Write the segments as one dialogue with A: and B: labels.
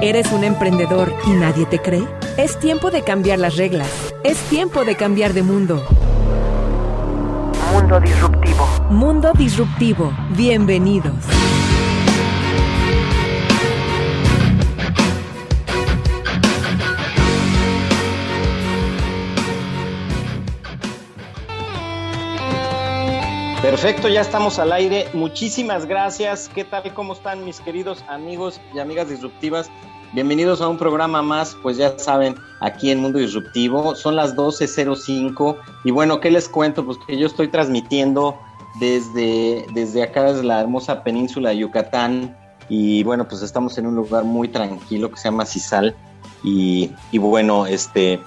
A: ¿Eres un emprendedor y nadie te cree? Es tiempo de cambiar las reglas. Es tiempo de cambiar de mundo.
B: Mundo Disruptivo.
A: Mundo Disruptivo. Bienvenidos.
C: Perfecto, ya estamos al aire. Muchísimas gracias. ¿Qué tal? ¿Cómo están mis queridos amigos y amigas disruptivas? Bienvenidos a un programa más, pues ya saben, aquí en Mundo Disruptivo. Son las 12.05 y bueno, ¿qué les cuento? Pues que yo estoy transmitiendo desde, desde acá, desde la hermosa península de Yucatán y bueno, pues estamos en un lugar muy tranquilo que se llama Cisal y, y bueno, este,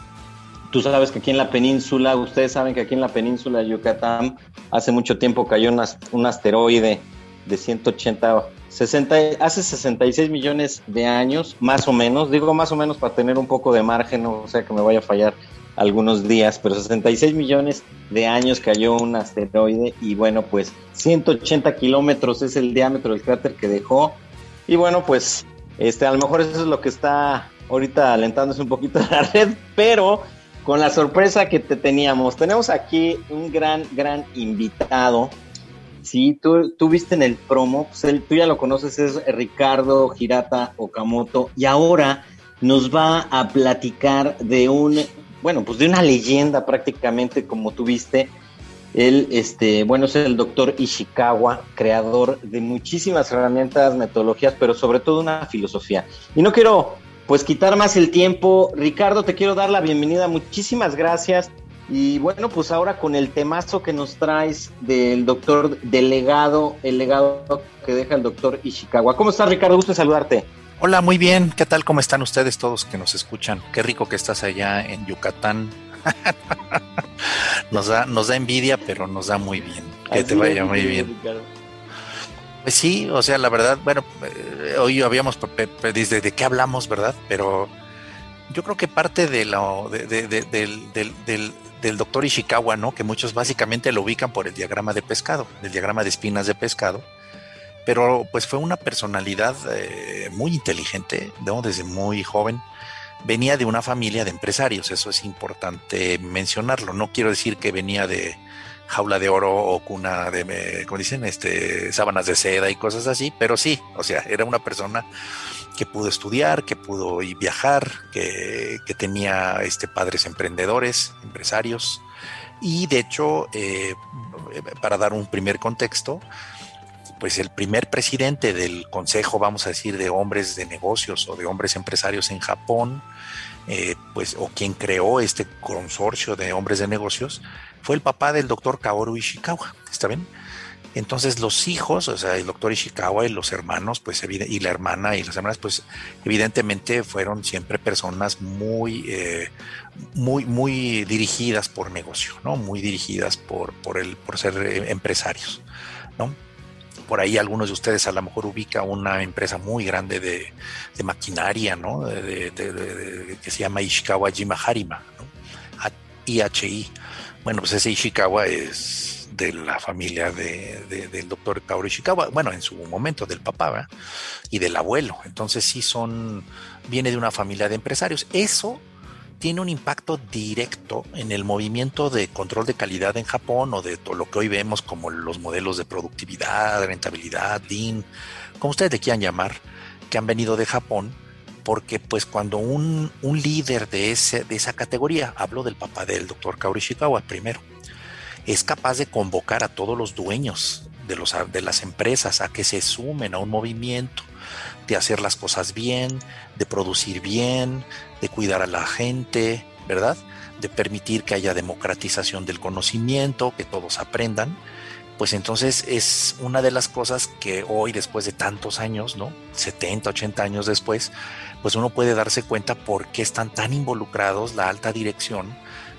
C: Tú sabes que aquí en la península, ustedes saben que aquí en la península de Yucatán hace mucho tiempo cayó un asteroide de 180, 60, hace 66 millones de años, más o menos, digo más o menos para tener un poco de margen, o sea que me vaya a fallar algunos días, pero 66 millones de años cayó un asteroide y bueno, pues 180 kilómetros es el diámetro del cráter que dejó y bueno, pues este, a lo mejor eso es lo que está ahorita alentándose un poquito la red, pero con la sorpresa que te teníamos. Tenemos aquí un gran, gran invitado. Sí, tú, tú viste en el promo, pues tú ya lo conoces, es Ricardo Girata Okamoto, y ahora nos va a platicar de un, bueno, pues de una leyenda prácticamente, como tú viste. Él, este, bueno, es el doctor Ishikawa, creador de muchísimas herramientas, metodologías, pero sobre todo una filosofía. Y no quiero pues quitar más el tiempo. Ricardo, te quiero dar la bienvenida, muchísimas gracias. Y bueno, pues ahora con el temazo que nos traes del doctor delegado, el legado que deja el doctor Ishikawa. ¿Cómo estás, Ricardo? Gusto saludarte.
D: Hola, muy bien. ¿Qué tal? ¿Cómo están ustedes todos que nos escuchan? Qué rico que estás allá en Yucatán. nos, da, nos da envidia, pero nos da muy bien. Que te vaya muy bien. Pues sí, o sea, la verdad, bueno, eh, hoy habíamos, desde de qué hablamos, ¿verdad? Pero yo creo que parte de lo, del, doctor Ishikawa, ¿no? Que muchos básicamente lo ubican por el diagrama de pescado, el diagrama de espinas de pescado. Pero pues fue una personalidad eh, muy inteligente, ¿no? Desde muy joven. Venía de una familia de empresarios, eso es importante mencionarlo. No quiero decir que venía de, jaula de oro o cuna de, como dicen, este, sábanas de seda y cosas así, pero sí, o sea, era una persona que pudo estudiar, que pudo viajar, que, tenía este, padres emprendedores, empresarios, y de hecho, eh, para dar un primer contexto, pues el primer presidente del Consejo, vamos a decir, de hombres de negocios o de hombres empresarios en Japón, eh, pues, o quien creó este consorcio de hombres de negocios, fue el papá del doctor Kaoru Ishikawa, ¿está bien? Entonces los hijos, o sea, el doctor Ishikawa y los hermanos, pues, y la hermana y las hermanas, pues, evidentemente fueron siempre personas muy, eh, muy, muy dirigidas por negocio, ¿no? Muy dirigidas por, por, el, por ser eh, empresarios, ¿no? Por ahí algunos de ustedes a lo mejor ubica una empresa muy grande de, maquinaria, ¿no? que se llama Ishikawa Jima Harima, ¿no? IHI bueno, pues ese Ishikawa es de la familia del doctor Kaoru Ishikawa, bueno, en su momento del papá y del abuelo. Entonces sí son, viene de una familia de empresarios. Eso tiene un impacto directo en el movimiento de control de calidad en Japón o de todo lo que hoy vemos como los modelos de productividad, rentabilidad, DIN, como ustedes le quieran llamar, que han venido de Japón porque pues cuando un, líder de, ese, de esa categoría, hablo del papá del doctor Kaori Ishikawa primero, es capaz de convocar a todos los dueños de, los, de las empresas a que se sumen a un movimiento de hacer las cosas bien, de producir bien, de cuidar a la gente, ¿verdad? De permitir que haya democratización del conocimiento, que todos aprendan, pues entonces es una de las cosas que hoy, después de tantos años, ¿no? 70, 80 años después, pues uno puede darse cuenta por qué están tan involucrados la alta dirección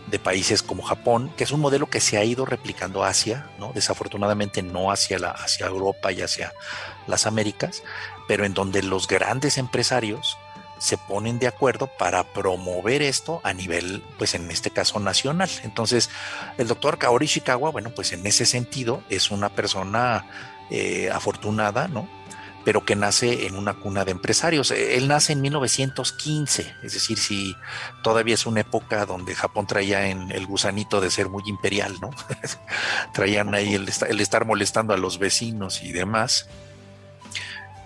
D: de países como Japón, que es un modelo que se ha ido replicando hacia, ¿no? desafortunadamente no hacia, la, hacia Europa y hacia las Américas, pero en donde los grandes empresarios se ponen de acuerdo para promover esto a nivel, pues en este caso nacional. Entonces, el doctor Kaori Ishikawa, bueno, pues en ese sentido es una persona eh, afortunada, ¿no? Pero que nace en una cuna de empresarios. E, él nace en 1915, es decir, si todavía es una época donde Japón traía en el gusanito de ser muy imperial, ¿no? Traían ahí el, estar molestando a los vecinos y demás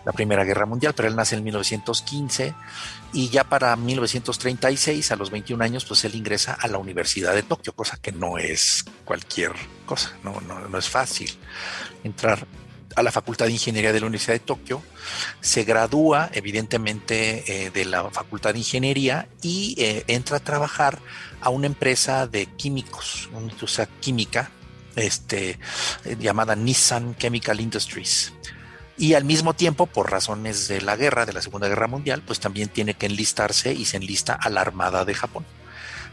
D: la Primera Guerra Mundial, pero él nace en 1915 y ya para 1936, a los 21 años, pues él ingresa a la Universidad de Tokio, cosa que no es cualquier cosa, no, no, es fácil entrar a la Facultad de Ingeniería de la Universidad de Tokio, se gradúa evidentemente eh, de la Facultad de Ingeniería y eh, entra a trabajar a una empresa de químicos, una industria química este, llamada Nissan Chemical Industries y al mismo tiempo, por razones de la guerra, de la Segunda Guerra Mundial, pues también tiene que enlistarse y se enlista a la Armada de Japón.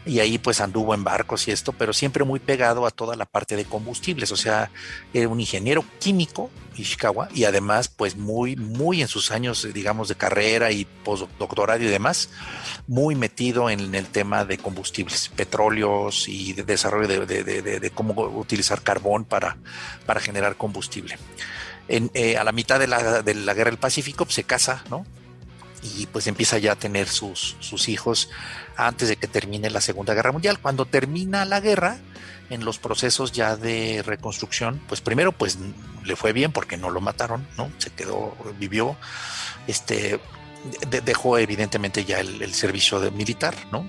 D: Y ahí pues anduvo en barcos y esto, pero siempre muy pegado a toda la parte de combustibles, o sea, era un ingeniero químico, Ishikawa, y además pues muy, muy en sus años, digamos, de carrera y postdoctorado y demás, muy metido en el tema de combustibles, petróleos y de desarrollo de, de cómo utilizar carbón para, para generar combustible. Eh, a la mitad de la, guerra del Pacífico pues, se casa, ¿no? Y pues empieza ya a tener sus, sus hijos antes de que termine la Segunda Guerra Mundial. Cuando termina la guerra, en los procesos ya de reconstrucción, pues primero pues le fue bien porque no lo mataron, ¿no? Se quedó, vivió, este, dejó evidentemente ya el, el servicio de militar, ¿no?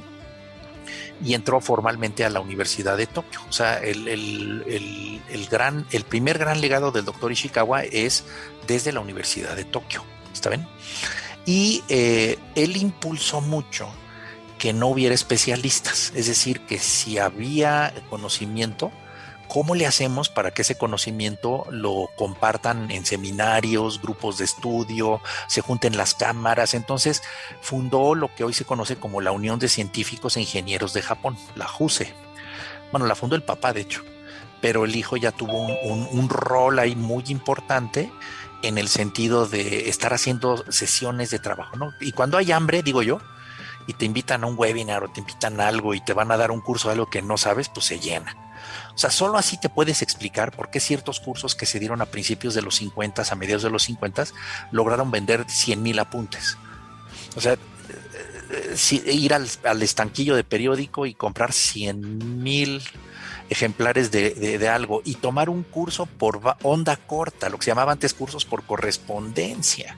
D: y entró formalmente a la Universidad de Tokio. O sea, el, el, gran, el primer gran legado del doctor Ishikawa es desde la Universidad de Tokio. ¿Está bien? Y eh, él impulsó mucho que no hubiera especialistas, es decir, que si había conocimiento, ¿Cómo le hacemos para que ese conocimiento lo compartan en seminarios, grupos de estudio, se junten las cámaras? Entonces fundó lo que hoy se conoce como la Unión de Científicos e Ingenieros de Japón, la JUSE. Bueno, la fundó el papá, de hecho, pero el hijo ya tuvo un, rol ahí muy importante en el sentido de estar haciendo sesiones de trabajo, ¿no? Y cuando hay hambre, digo yo, y te invitan a un webinar o te invitan a algo y te van a dar un curso de algo que no sabes, pues se llena. O sea, solo así te puedes explicar por qué ciertos cursos que se dieron a principios de los 50, a mediados de los 50, lograron vender 100 mil apuntes. O sea, eh, ir al, estanquillo de periódico y comprar 100 mil ejemplares de, algo y tomar un curso por onda corta, lo que se llamaba antes cursos por correspondencia.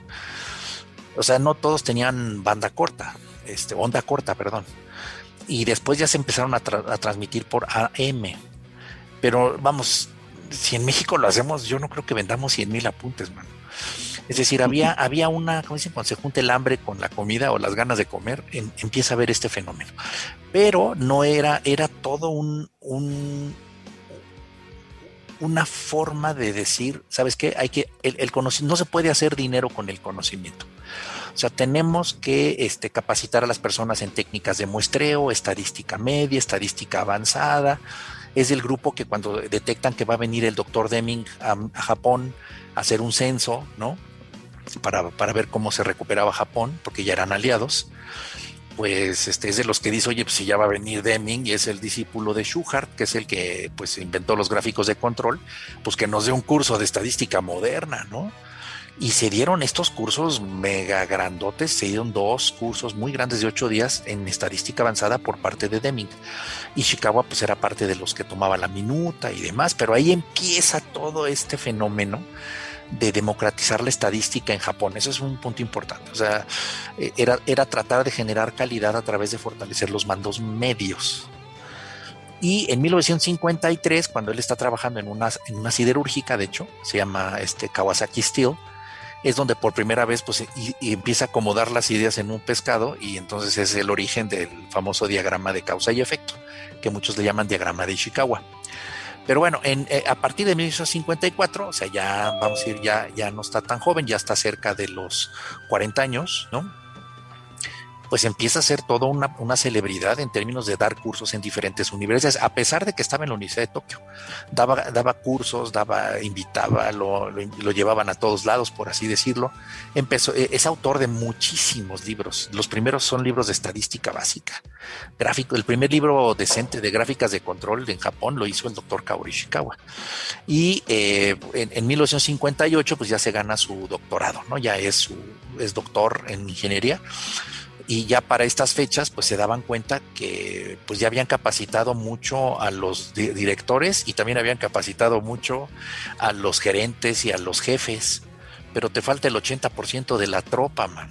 D: O sea, no todos tenían banda corta, este, onda corta, perdón. Y después ya se empezaron a, a transmitir por AM. Pero vamos, si en México lo hacemos, yo no creo que vendamos 100 mil apuntes, mano. Es decir, había, había una, ¿cómo dicen? Cuando se junta el hambre con la comida o las ganas de comer, empieza a ver este fenómeno. Pero no era, era todo un, un una forma de decir, ¿sabes qué? Hay que, el, el no se puede hacer dinero con el conocimiento. O sea, tenemos que este, capacitar a las personas en técnicas de muestreo, estadística media, estadística avanzada, es el grupo que cuando detectan que va a venir el doctor Deming a, Japón a hacer un censo, ¿no? Para, para, ver cómo se recuperaba Japón, porque ya eran aliados, pues este es de los que dice, oye, pues si ya va a venir Deming y es el discípulo de Schuhart, que es el que pues inventó los gráficos de control, pues que nos dé un curso de estadística moderna, ¿no? Y se dieron estos cursos mega grandotes, se dieron dos cursos muy grandes de ocho días en estadística avanzada por parte de Deming. Y Chicago pues era parte de los que tomaba la minuta y demás, pero ahí empieza todo este fenómeno de democratizar la estadística en Japón. Eso es un punto importante. O sea, eh, era, era tratar de generar calidad a través de fortalecer los mandos medios. Y en 1953, cuando él está trabajando en una, en una siderúrgica, de hecho, se llama este Kawasaki Steel, es donde por primera vez pues, y, empieza a acomodar las ideas en un pescado y entonces es el origen del famoso diagrama de causa y efecto, que muchos le llaman diagrama de Ishikawa. Pero bueno, en, eh, a partir de 1954, o sea, ya vamos a ir, ya, ya no está tan joven, ya está cerca de los 40 años, ¿no? Pues empieza a ser toda una, una, celebridad en términos de dar cursos en diferentes universidades, a pesar de que estaba en la Universidad de Tokio. Daba, daba cursos, daba, invitaba, lo, lo, llevaban a todos lados, por así decirlo. Empezó, e, es autor de muchísimos libros. Los primeros son libros de estadística básica. Gráfico, el primer libro decente de gráficas de control en Japón lo hizo el doctor Kaori Ishikawa. Y eh, en, en 1958, pues ya se gana su doctorado, ¿no? Ya es, su, es doctor en ingeniería y ya para estas fechas pues se daban cuenta que pues ya habían capacitado mucho a los directores y también habían capacitado mucho a los gerentes y a los jefes, pero te falta el 80% de la tropa, man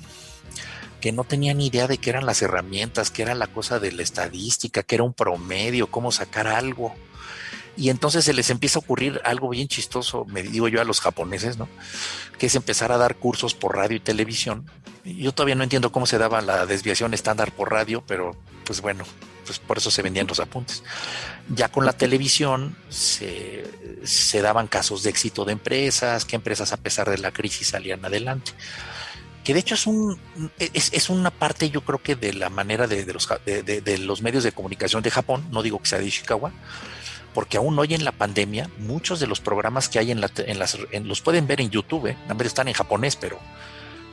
D: que no tenían ni idea de qué eran las herramientas, qué era la cosa de la estadística, qué era un promedio, cómo sacar algo. Y entonces se les empieza a ocurrir algo bien chistoso, me digo yo a los japoneses, ¿no? Que es empezar a dar cursos por radio y televisión. Yo todavía no entiendo cómo se daba la desviación estándar por radio, pero pues bueno, pues por eso se vendían los apuntes. Ya con la televisión se, se daban casos de éxito de empresas, que empresas a pesar de la crisis salían adelante que de hecho es un es, es, una parte yo creo que de la manera de, de los de, de, los medios de comunicación de Japón no digo que sea de Ishikawa porque aún hoy en la pandemia, muchos de los programas que hay en, la, las, los pueden ver en YouTube, ¿eh? están en japonés, pero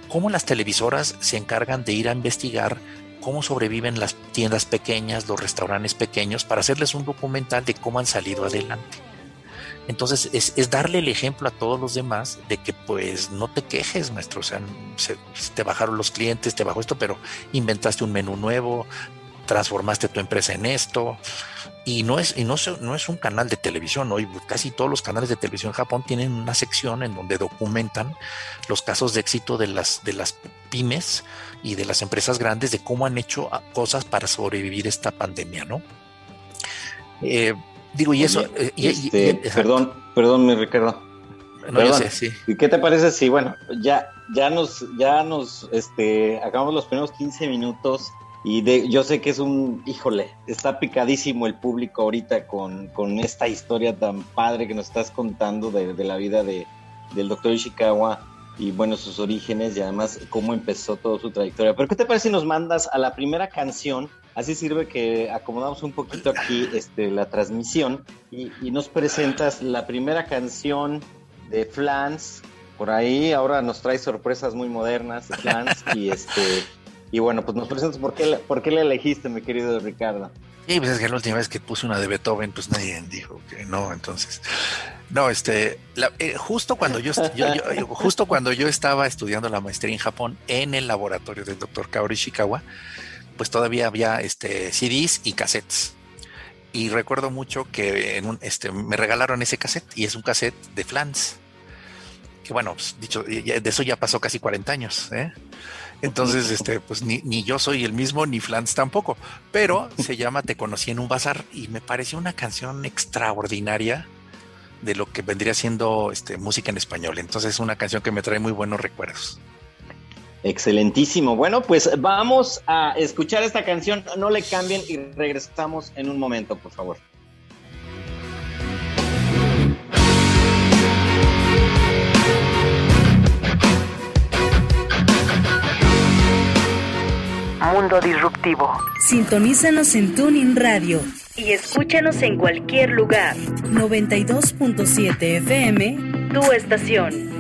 D: cómo las televisoras se encargan de ir a investigar cómo sobreviven las tiendas pequeñas, los restaurantes pequeños, para hacerles un documental de cómo han salido adelante. Entonces es, es, darle el ejemplo a todos los demás de que pues no te quejes, maestro. O sea, se, te bajaron los clientes, te bajó esto, pero inventaste un menú nuevo, transformaste tu empresa en esto. Y no es, y no, no es un canal de televisión, hoy casi todos los canales de televisión en Japón tienen una sección en donde documentan los casos de éxito de las, de las pymes y de las empresas grandes de cómo han hecho cosas para sobrevivir esta pandemia, ¿no?
C: Eh, digo, y eso... Eh, este, perdón, perdón, mi Ricardo. No, sé, sí. ¿Y qué te parece si, bueno, ya, ya nos, ya nos, este, acabamos los primeros 15 minutos y yo sé que es un, híjole, está picadísimo el público ahorita con, con esta historia tan padre que nos estás contando de, de la vida de, del doctor Ishikawa y bueno, sus orígenes y además cómo empezó toda su trayectoria. Pero ¿qué te parece si nos mandas a la primera canción? Así sirve que acomodamos un poquito aquí este, la transmisión y, y nos presentas la primera canción de Flans. Por ahí ahora nos trae sorpresas muy modernas de Flans y este y bueno, pues nos presentas por qué, por qué le elegiste, mi querido Ricardo.
D: Sí, pues es que la última vez que puse una de Beethoven, pues nadie dijo que no, entonces. No, este, eh, justo cuando yo, justo cuando yo estaba estudiando la maestría en Japón en el laboratorio del doctor Kaori Ishikawa, pues todavía había este CDs y cassettes. Y recuerdo mucho que en un, este, me regalaron ese cassette y es un cassette de Flans. Que bueno, pues, dicho, de eso ya pasó casi 40 años, ¿eh? Entonces, este, pues ni, yo soy el mismo, ni Flans tampoco. Pero se llama Te conocí en un bazar y me pareció una canción extraordinaria de lo que vendría siendo este, música en español. Entonces, es una canción que me trae muy buenos recuerdos.
C: Excelentísimo. Bueno, pues vamos a escuchar esta canción. No le cambien y regresamos en un momento, por favor.
A: Mundo Disruptivo.
B: Sintonízanos en Tuning Radio
A: y escúchanos en cualquier lugar.
B: 92.7 FM,
A: tu estación.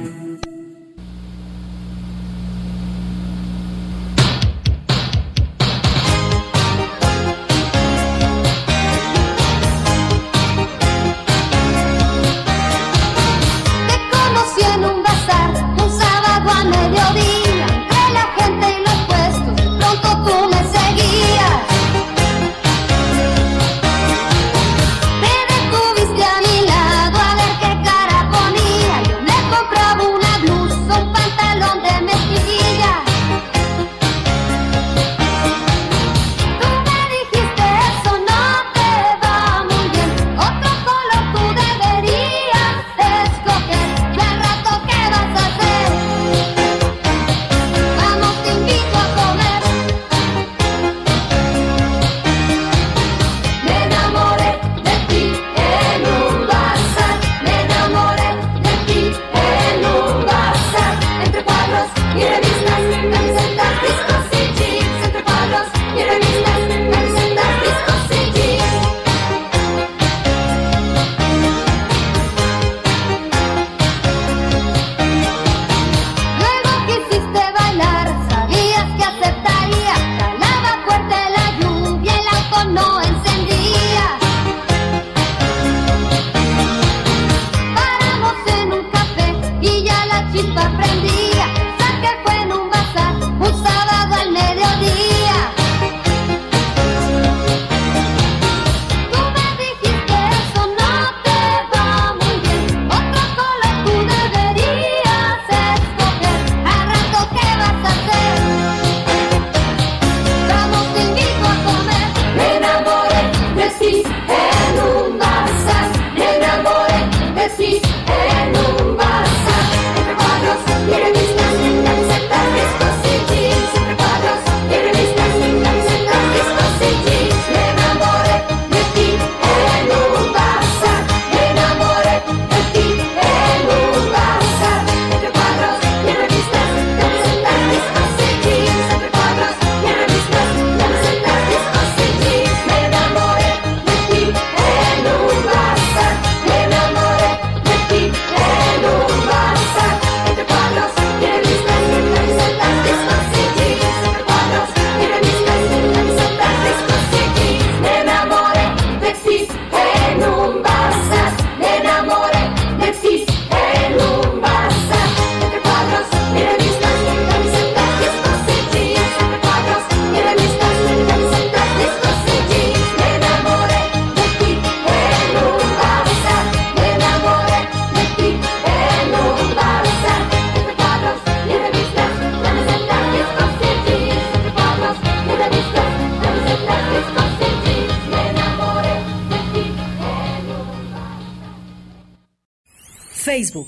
B: Facebook.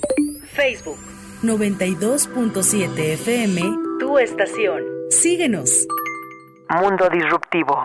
B: Facebook 92.7 FM, tu estación. Síguenos.
A: Mundo Disruptivo.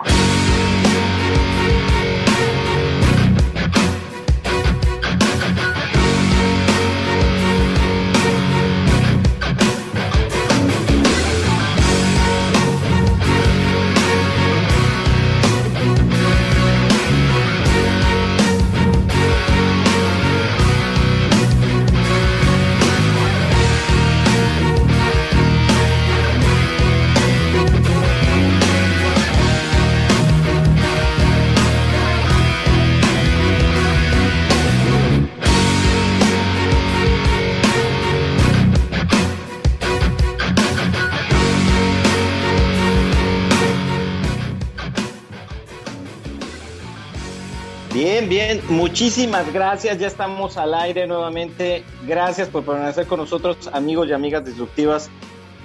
C: Bien, muchísimas gracias. Ya estamos al aire nuevamente. Gracias por permanecer con nosotros, amigos y amigas disruptivas.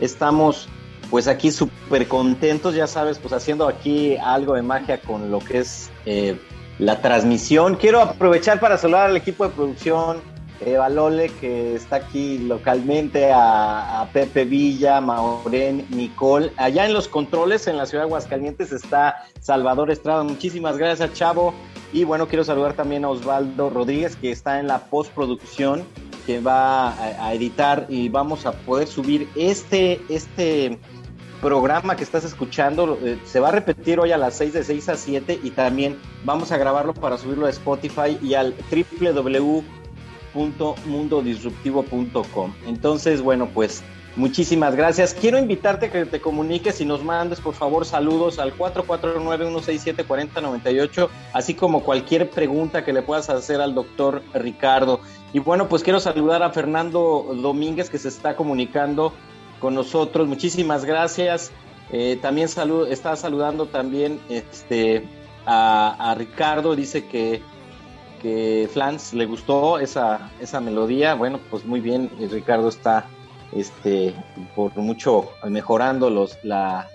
C: Estamos pues aquí súper contentos, ya sabes, pues haciendo aquí algo de magia con lo que es eh, la transmisión. Quiero aprovechar para saludar al equipo de producción, Eva Lole, que está aquí localmente, a, a Pepe Villa, Maureen, Nicole. Allá en los controles, en la ciudad de Aguascalientes, está Salvador Estrada. Muchísimas gracias, Chavo. Y bueno, quiero saludar también a Osvaldo Rodríguez, que está en la postproducción, que va a, editar y vamos a poder subir este, este programa que estás escuchando. eh, se va a repetir hoy a las 6 de 6 a 7 y también vamos a grabarlo para subirlo a Spotify y al www.mundodisruptivo.com. Entonces, bueno, pues muchísimas gracias. Quiero invitarte a que te comuniques y nos mandes, por favor, saludos al 449-167-4098, así como cualquier pregunta que le puedas hacer al doctor Ricardo. Y bueno, pues quiero saludar a Fernando Domínguez que se está comunicando con nosotros. Muchísimas gracias. Eh, también salud, está saludando también este, a, a Ricardo. Dice que, que Flans le gustó esa, esa melodía. Bueno, pues muy bien. y Ricardo está este, por mucho mejorando la,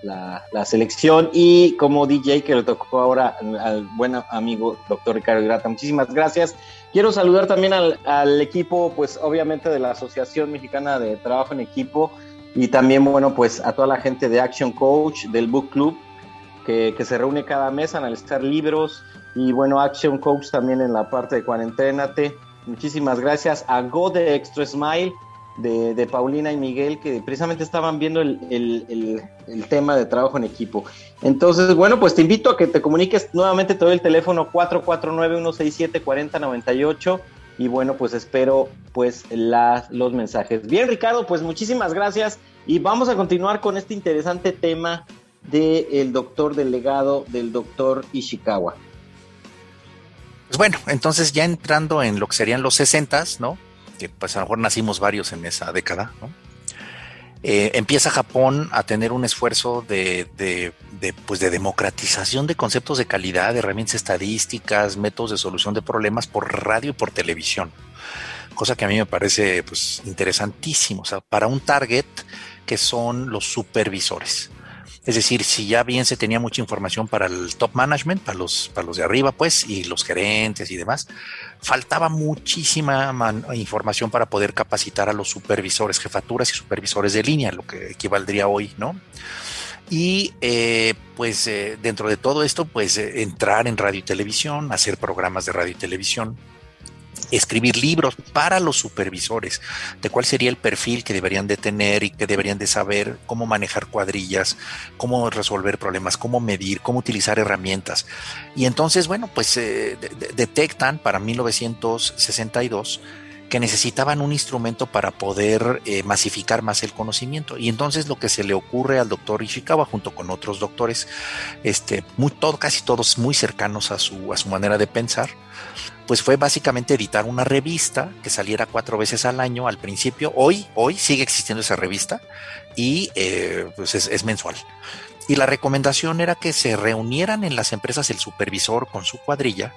C: selección. Y como DJ que le tocó ahora al buen amigo doctor Ricardo Grata. Muchísimas gracias. Quiero saludar también al, equipo, pues obviamente de la Asociación Mexicana de Trabajo en Equipo y también, bueno, pues a toda la gente de Action Coach, del Book Club, que, se reúne cada mes a analizar libros. Y bueno, Action Coach también en la parte de Cuarenténate. Muchísimas gracias a Go de Extra Smile, de, de Paulina y Miguel, que precisamente estaban viendo el, el, tema de trabajo en equipo. Entonces, bueno, pues te invito a que te comuniques nuevamente. Te doy el teléfono 449-167-4098 y bueno, pues espero pues la, los mensajes. Bien, Ricardo, pues muchísimas gracias y vamos a continuar con este interesante tema del el doctor delegado del doctor Ishikawa.
D: Pues bueno, entonces ya entrando en lo que serían los 60, ¿no? Que pues a lo mejor nacimos varios en esa década. Eh, empieza Japón a tener un esfuerzo de, pues de democratización de conceptos de calidad, de herramientas estadísticas, métodos de solución de problemas por radio y por televisión. Cosa que a mí me parece pues, interesantísimo, para un target que son los supervisores. Es decir, si ya bien se tenía mucha información para el top management, para los, para los de arriba, pues, y los gerentes y demás, faltaba muchísima información para poder capacitar a los supervisores, jefaturas y supervisores de línea, lo que equivaldría hoy, ¿no? Y eh, pues eh, dentro de todo esto, pues eh, entrar en radio y televisión, hacer programas de radio y televisión, escribir libros para los supervisores de cuál sería el perfil que deberían de tener y que deberían de saber cómo manejar cuadrillas, cómo resolver problemas, cómo medir, cómo utilizar herramientas. Y entonces, bueno, pues eh, de, de, detectan para 1962 que necesitaban un instrumento para poder eh, masificar más el conocimiento. Y entonces lo que se le ocurre al doctor Ishikawa junto con otros doctores, este, muy, todo, casi todos muy cercanos a su, a su manera de pensar, pues fue básicamente editar una revista que saliera cuatro veces al año al principio. Hoy, hoy sigue existiendo esa revista y eh, pues es, es mensual. Y la recomendación era que se reunieran en las empresas el supervisor con su cuadrilla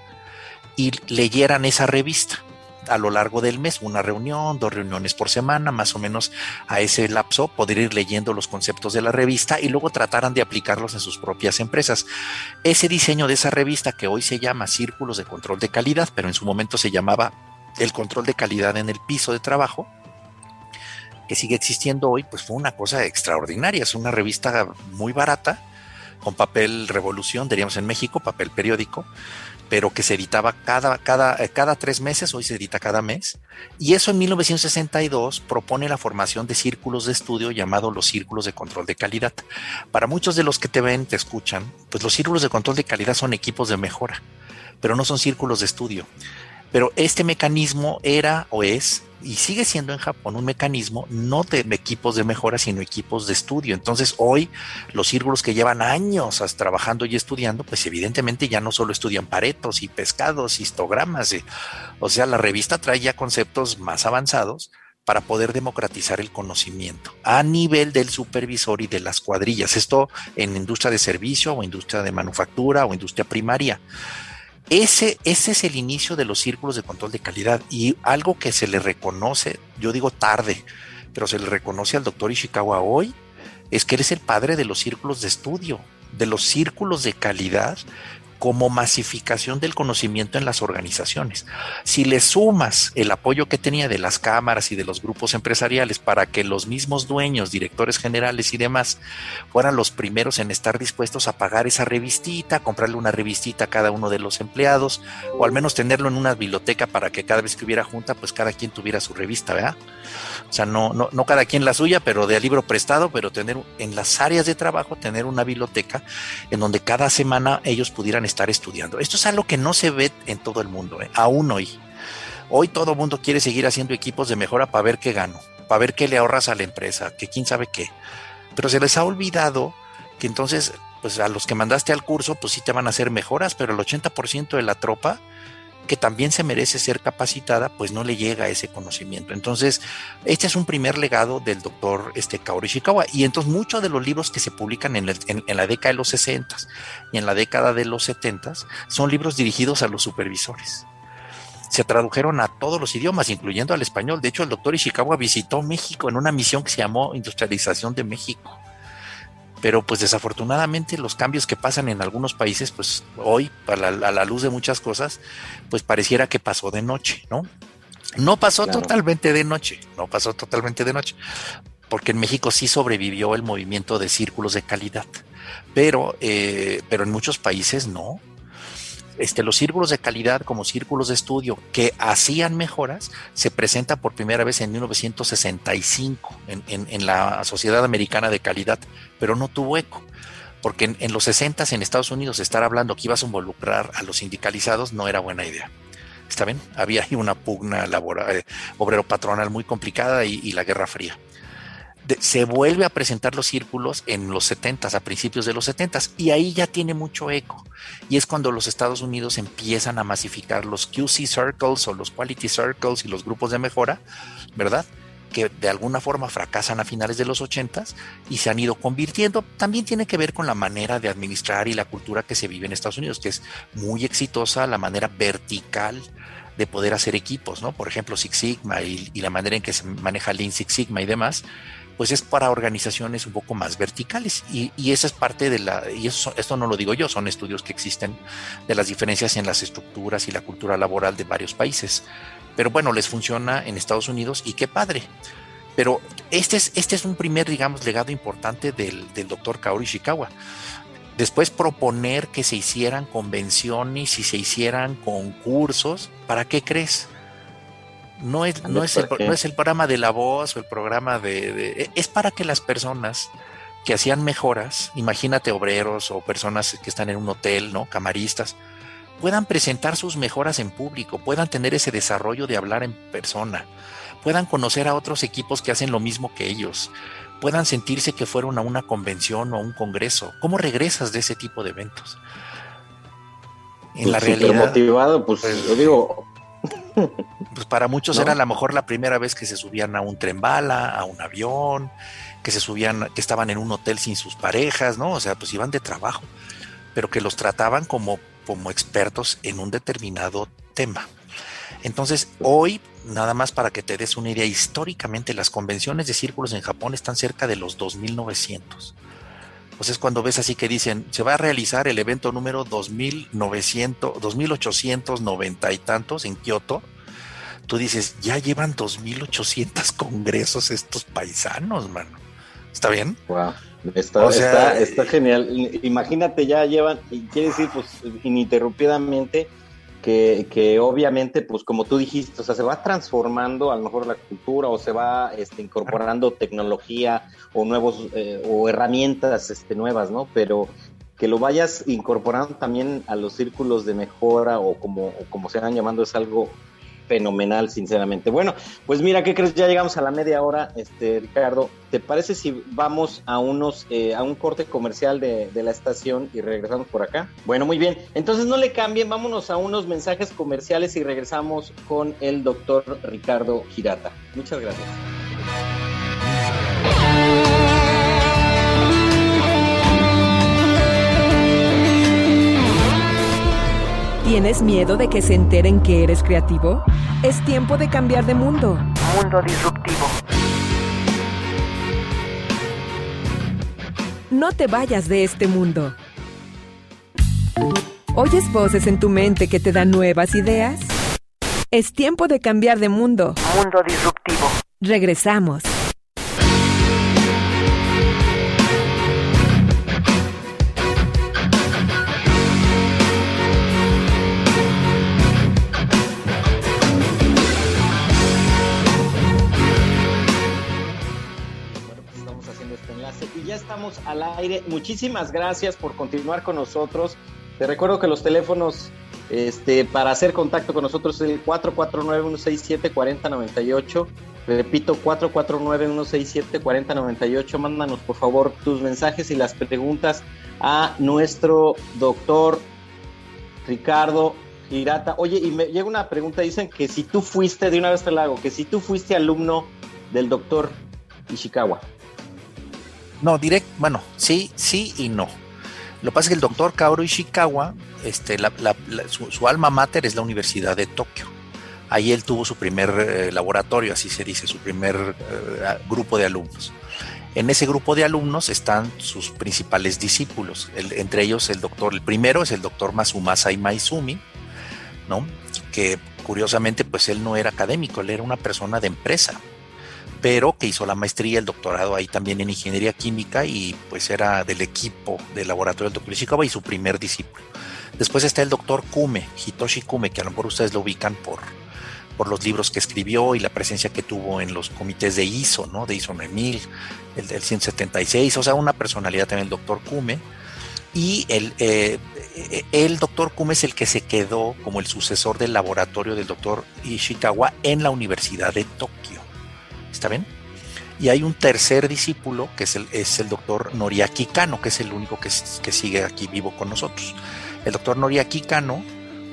D: y leyeran esa revista a lo largo del mes, una reunión, dos reuniones por semana, más o menos a ese lapso, poder ir leyendo los conceptos de la revista y luego trataran de aplicarlos en sus propias empresas. Ese diseño de esa revista, que hoy se llama Círculos de Control de Calidad, pero en su momento se llamaba el control de calidad en el piso de trabajo, que sigue existiendo hoy, pues fue una cosa extraordinaria. Es una revista muy barata, con papel revolución, diríamos en México, papel periódico, pero que se editaba cada, cada, eh, cada tres meses, hoy se edita cada mes. Y eso en 1962 propone la formación de círculos de estudio llamados los círculos de control de calidad. Para muchos de los que te ven, te escuchan, pues los círculos de control de calidad son equipos de mejora, pero no son círculos de estudio. Pero este mecanismo era o es y sigue siendo en Japón un mecanismo no de equipos de mejora, sino equipos de estudio. Entonces hoy los círculos que llevan años trabajando y estudiando, pues evidentemente ya no solo estudian paretos y pescados, histogramas, o sea, la revista trae ya conceptos más avanzados para poder democratizar el conocimiento a nivel del supervisor y de las cuadrillas. Esto en industria de servicio o industria de manufactura o industria primaria. Ese, ese es el inicio de los círculos de control de calidad y algo que se le reconoce, yo digo tarde, pero se le reconoce al doctor Ishikawa hoy, es que él es el padre de los círculos de estudio, de los círculos de calidad como masificación del conocimiento en las organizaciones. Si le sumas el apoyo que tenía de las cámaras y de los grupos empresariales para que los mismos dueños, directores generales y demás fueran los primeros en estar dispuestos a pagar esa revistita, comprarle una revistita a cada uno de los empleados o al menos tenerlo en una biblioteca para que cada vez que hubiera junta, pues cada quien tuviera su revista, ¿verdad? O sea, no, no, no cada quien la suya, pero de libro prestado, pero tener en las áreas de trabajo, tener una biblioteca en donde cada semana ellos pudieran estar estar estudiando. Esto es algo que no se ve en todo el mundo, ¿eh? aún hoy. Hoy todo el mundo quiere seguir haciendo equipos de mejora para ver qué gano, para ver qué le ahorras a la empresa, que quién sabe qué. Pero se les ha olvidado que entonces, pues a los que mandaste al curso, pues sí te van a hacer mejoras, pero el 80% de la tropa que también se merece ser capacitada, pues no le llega ese conocimiento. Entonces, este es un primer legado del doctor este, Kaori Ishikawa. Y entonces muchos de los libros que se publican en, la década de los 60 y en la década de los 70 son libros dirigidos a los supervisores. Se tradujeron a todos los idiomas, incluyendo al español. De hecho, el doctor Ishikawa visitó México en una misión que se llamó Industrialización de México pero pues desafortunadamente los cambios que pasan en algunos países, pues hoy, a la, luz de muchas cosas, pues pareciera que pasó de noche, ¿no? No pasó totalmente de noche, no pasó totalmente de noche, porque en México sí sobrevivió el movimiento de círculos de calidad, pero, eh, pero en muchos países no, este, los círculos de calidad como círculos de estudio que hacían mejoras se presenta por primera vez en 1965 en, en, la Sociedad Americana de Calidad, pero no tuvo eco. Porque en, los 60 en Estados Unidos estar hablando que ibas a involucrar a los sindicalizados no era buena idea. ¿Está bien? Había ahí una pugna laboral, eh, obrero patronal muy complicada y la Guerra Fría se vuelve a presentar los círculos en los 70 a principios de los 70 y ahí ya tiene mucho eco. Y es cuando los Estados Unidos empiezan a masificar los QC Circles o los Quality Circles y los grupos de mejora, ¿verdad? que de alguna forma fracasan a finales de los 80 y se han ido convirtiendo. También tiene que ver con la manera de administrar y la cultura que se vive en Estados Unidos, que es muy exitosa, la manera vertical de poder hacer equipos, ¿no? Por ejemplo, Six Sigma y, y la manera en que se maneja Lean Six Sigma y demás, pues es para organizaciones un poco más verticales. Y, esa es parte de la, y eso, esto no lo digo yo, son estudios que existen de las diferencias en las estructuras y la cultura laboral de varios países. Pero bueno, les funciona en Estados Unidos y qué padre. Pero este es, este es un primer, digamos, legado importante del, del doctor Kaori Ishikawa. Después proponer que se hicieran convenciones y se hicieran concursos. ¿Para qué crees? No es, no es, el, no es el programa de la voz o el programa de, e, Es para que las personas que hacían mejoras, imagínate obreros o personas que están en un hotel, ¿no? Camaristas, puedan presentar sus mejoras en público, puedan tener ese desarrollo de hablar en persona, puedan conocer a otros equipos que hacen lo mismo que ellos, puedan sentirse que fueron a una convención o a un congreso. ¿Cómo regresas de ese tipo de eventos?
C: En pues la realidad. motivado, pues, pues yo digo,
D: pues para muchos era a lo mejor la primera vez que se subían a un tren bala, a un avión, que se subían, que estaban en un hotel sin sus parejas, ¿no? O sea, pues iban de trabajo, pero que los trataban como, como expertos en un determinado tema. Entonces, hoy, nada más para que te des una idea, históricamente las convenciones de círculos en Japón están cerca de los 2900. Pues es cuando ves así que dicen, se va a realizar el evento número 2900, 2890 y tantos en Kioto, tú dices, ya llevan 2.800 congresos estos paisanos, mano. ¿Está bien?
C: Wow. Está, está, genial. Imagínate, ya llevan, quiere decir, pues, ininterrumpidamente, que, que, obviamente, pues como tú dijiste, o sea, se va transformando a lo mejor la cultura o se va este, incorporando tecnología o nuevos eh, o herramientas este, nuevas, ¿no? Pero que lo vayas incorporando también a los círculos de mejora o como, como se van llamando es algo fenomenal, sinceramente. Bueno, pues mira, ¿qué crees? Ya llegamos a la media hora, este Ricardo. ¿Te parece si vamos a unos eh, a un corte comercial de, de, la estación y regresamos por acá? Bueno, muy bien. Entonces no le cambien, vámonos a unos mensajes comerciales y regresamos con el doctor Ricardo Girata. Muchas gracias.
A: ¿Tienes miedo de que se enteren que eres creativo? Es tiempo de cambiar de mundo.
B: Mundo disruptivo.
A: No te vayas de este mundo. ¿Oyes voces en tu mente que te dan nuevas ideas? Es tiempo de cambiar de mundo.
B: Mundo disruptivo.
A: Regresamos.
C: Al aire. Muchísimas gracias por continuar con nosotros. Te recuerdo que los teléfonos este, para hacer contacto con nosotros es el 449-167-4098. Repito, 449-167-4098. Mándanos por favor tus mensajes y las preguntas a nuestro doctor Ricardo Girata. Oye, y me llega una pregunta, dicen que si tú fuiste, de una vez te la hago, que si tú fuiste alumno del doctor Ishikawa.
D: No, direct, bueno, sí, sí y no. Lo que pasa es que el doctor Kaoru Ishikawa, este, su, alma mater es la Universidad de Tokio. Ahí él tuvo su primer eh, laboratorio, así se dice, su primer eh, grupo de alumnos. En ese grupo de alumnos están sus principales discípulos, entre ellos el doctor, el primero es el doctor Masumasa Maizumi, ¿no? que curiosamente pues él no era académico, él era una persona de empresa, pero que hizo la maestría, el doctorado ahí también en ingeniería química y pues era del equipo del laboratorio del doctor Ishikawa y su primer discípulo. Después está el doctor Kume, Hitoshi Kume, que a lo mejor ustedes lo ubican por, por los libros que escribió y la presencia que tuvo en los comités de ISO, ¿no? De ISO 9000, el del 176, o sea, una personalidad también el doctor Kume. Y el, eh, el doctor Kume es el que se quedó como el sucesor del laboratorio del doctor Ishikawa en la Universidad de Tokio. ¿Está bien? Y hay un tercer discípulo, que es el, es el doctor Noriaki Kano, que es el único que, que, sigue aquí vivo con nosotros. El doctor Noriaki Kano,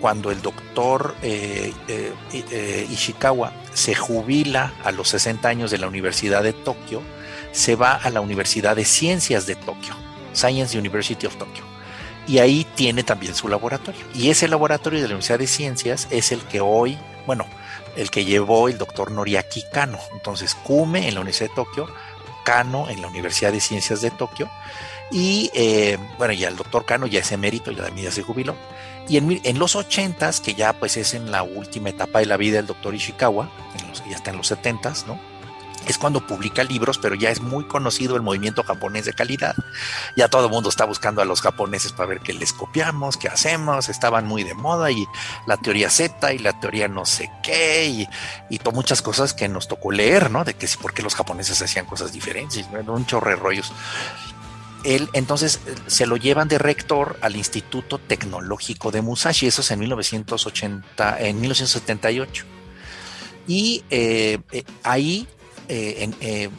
D: cuando el doctor eh, eh, eh, Ishikawa se jubila a los 60 años de la Universidad de Tokio, se va a la Universidad de Ciencias de Tokio, Science University of Tokio. Y ahí tiene también su laboratorio. Y ese laboratorio de la Universidad de Ciencias es el que hoy, bueno, el que llevó el doctor Noriaki Kano. Entonces, Kume en la Universidad de Tokio, Kano en la Universidad de Ciencias de Tokio. Y eh, bueno, ya el doctor Kano ya es emérito, ya también ya se jubiló. Y en, en los ochentas, que ya pues es en la última etapa de la vida del doctor Ishikawa, ya está en los setentas, ¿no? Es cuando publica libros, pero ya es muy conocido el movimiento japonés de calidad. Ya todo el mundo está buscando a los japoneses para ver qué les copiamos, qué hacemos, estaban muy de moda y la teoría Z y la teoría no sé qué y, y muchas cosas que nos tocó leer, ¿no? De que si por qué los japoneses hacían cosas diferentes, un chorre rollos. Él entonces se lo llevan de rector al Instituto Tecnológico de Musashi, eso es en 1980, en 1978. Y eh, eh, ahí eh, eh,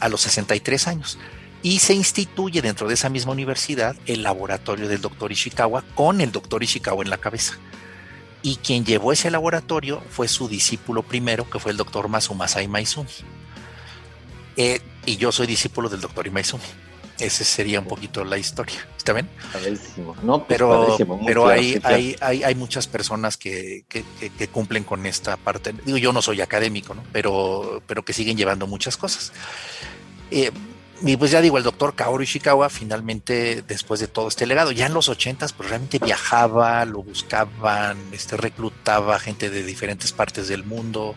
D: a los 63 años. Y se instituye dentro de esa misma universidad el laboratorio del doctor Ishikawa con el doctor Ishikawa en la cabeza. Y quien llevó ese laboratorio fue su discípulo primero, que fue el doctor Masumasa Imaizumi. Eh, y yo soy discípulo del doctor Imaizumi. Esa sería un poquito la historia. ¿Está bien? No, pues pero pero hay, hay, hay, hay, muchas personas que, que, que, cumplen con esta parte. Digo, yo no soy académico, ¿no? pero, pero que siguen llevando muchas cosas. Eh, y pues ya digo, el doctor Kaoru Ishikawa finalmente, después de todo este legado, ya en los ochentas, pues realmente viajaba, lo buscaban, este, reclutaba gente de diferentes partes del mundo.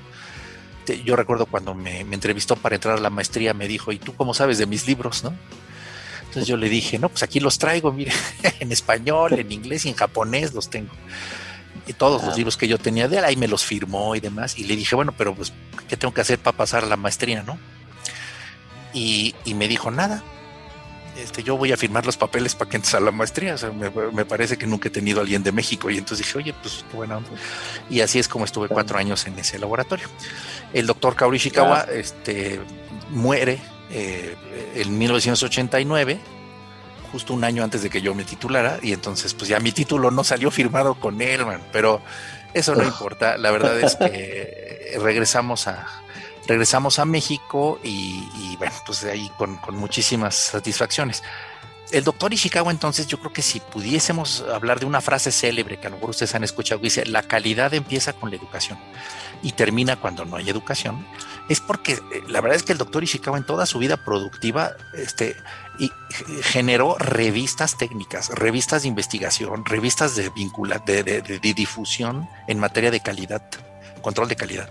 D: Yo recuerdo cuando me, me, entrevistó para entrar a la maestría, me dijo, ¿y tú cómo sabes de mis libros, no? Entonces yo le dije, no, pues aquí los traigo, mire, en español, en inglés y en japonés los tengo. Y todos los libros que yo tenía de él, ahí me los firmó y demás. Y le dije, bueno, pero pues, ¿qué tengo que hacer para pasar a la maestría, no? y, me dijo nada. Este, yo voy a firmar los papeles para que entres a la maestría. O sea, me, parece que nunca he tenido a alguien de México. Y entonces dije, oye, pues qué buena Y así es como estuve cuatro años en ese laboratorio. El doctor Kaori Ishikawa este, muere eh, en 1989, justo un año antes de que yo me titulara. Y entonces, pues ya mi título no salió firmado con él, pero eso no importa. La verdad es que regresamos a, regresamos a México y, bueno, pues de ahí con, muchísimas satisfacciones. El doctor Ishikawa, entonces, yo creo que si pudiésemos hablar de una frase célebre que a lo mejor ustedes han escuchado, dice, la calidad empieza con la educación y termina cuando no hay educación, es porque eh, la verdad es que el doctor Ishikawa en toda su vida productiva este, y generó revistas técnicas, revistas de investigación, revistas de, vincula, de difusión en materia de calidad, control de calidad.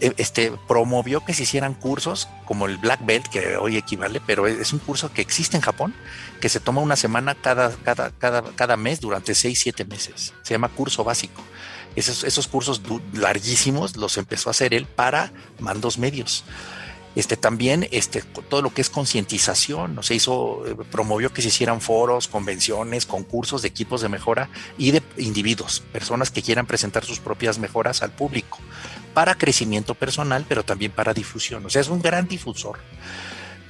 D: E, este, promovió que se hicieran cursos como el Black Belt, que hoy equivale, pero es un curso que existe en Japón, que se toma una semana cada, cada, cada, cada mes durante seis, siete meses. Se llama curso básico. Esos, esos cursos larguísimos los empezó a hacer él para mandos medios. Este, también este, todo lo que es concientización, se hizo, eh, promovió que se hicieran foros, convenciones, concursos de equipos de mejora y de individuos, personas que quieran presentar sus propias mejoras al público para crecimiento personal, pero también para difusión. O sea, es un gran difusor.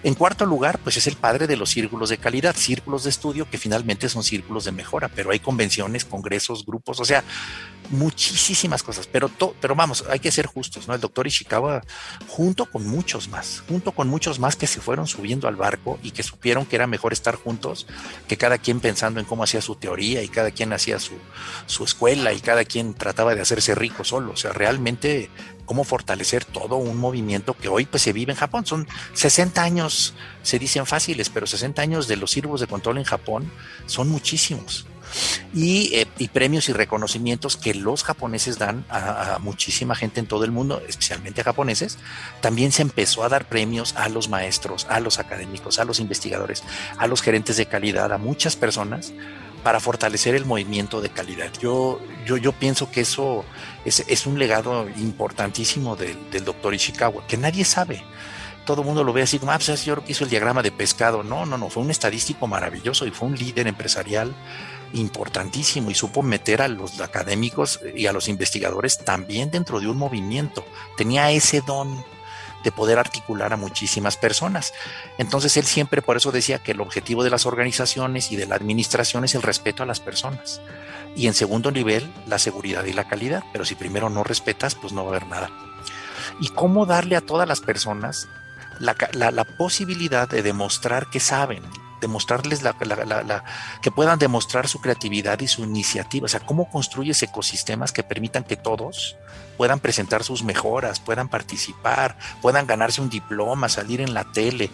D: En cuarto lugar, pues es el padre de los círculos de calidad, círculos de estudio que finalmente son círculos de mejora, pero hay convenciones, congresos, grupos, o sea, muchísimas cosas, pero, pero vamos, hay que ser justos, ¿no? El doctor Ishikawa, junto con muchos más, junto con muchos más que se fueron subiendo al barco y que supieron que era mejor estar juntos, que cada quien pensando en cómo hacía su teoría y cada quien hacía su, su escuela y cada quien trataba de hacerse rico solo, o sea, realmente cómo fortalecer todo un movimiento que hoy pues se vive en Japón. Son 60 años, se dicen fáciles, pero 60 años de los sirvos de control en Japón son muchísimos. Y, eh, premios y reconocimientos que los japoneses dan a, muchísima gente en todo el mundo, especialmente a japoneses. También se empezó a dar premios a los maestros, a los académicos, a los investigadores, a los gerentes de calidad, a muchas personas para fortalecer el movimiento de calidad. Yo, yo, yo pienso que eso es, un legado importantísimo del, del, doctor Ishikawa, que nadie sabe. Todo el mundo lo ve así como, ah, pues yo creo que hizo el diagrama de pescado. No, no, no, fue un estadístico maravilloso y fue un líder empresarial importantísimo y supo meter a los académicos y a los investigadores también dentro de un movimiento. Tenía ese don de poder articular a muchísimas personas. Entonces él siempre por eso decía que el objetivo de las organizaciones y de la administración es el respeto a las personas. Y en segundo nivel, la seguridad y la calidad. Pero si primero no respetas, pues no va a haber nada. ¿Y cómo darle a todas las personas la, la, posibilidad de demostrar que saben, demostrarles que puedan demostrar su creatividad y su iniciativa. O sea, cómo construyes ecosistemas que permitan que todos puedan presentar sus mejoras, puedan participar, puedan ganarse un diploma, salir en la tele.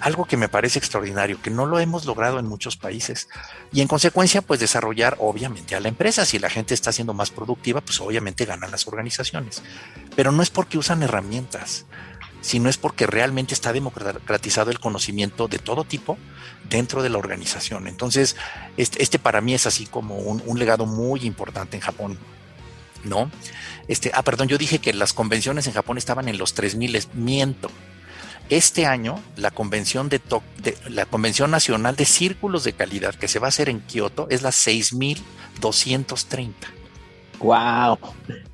D: Algo que me parece extraordinario, que no lo hemos logrado en muchos países. Y en consecuencia, pues desarrollar obviamente a la empresa. Si la gente está siendo más productiva, pues obviamente ganan las organizaciones. Pero no es porque usan herramientas sino es porque realmente está democratizado el conocimiento de todo tipo dentro de la organización. Entonces, este, este para mí es así como un, legado muy importante en Japón. ¿No? Este, ah, perdón, yo dije que las convenciones en Japón estaban en los 3000, miento. Este año, la convención, de, de, la convención nacional de círculos de calidad que se va a hacer en Kioto es la 6230.
C: ¡Wow!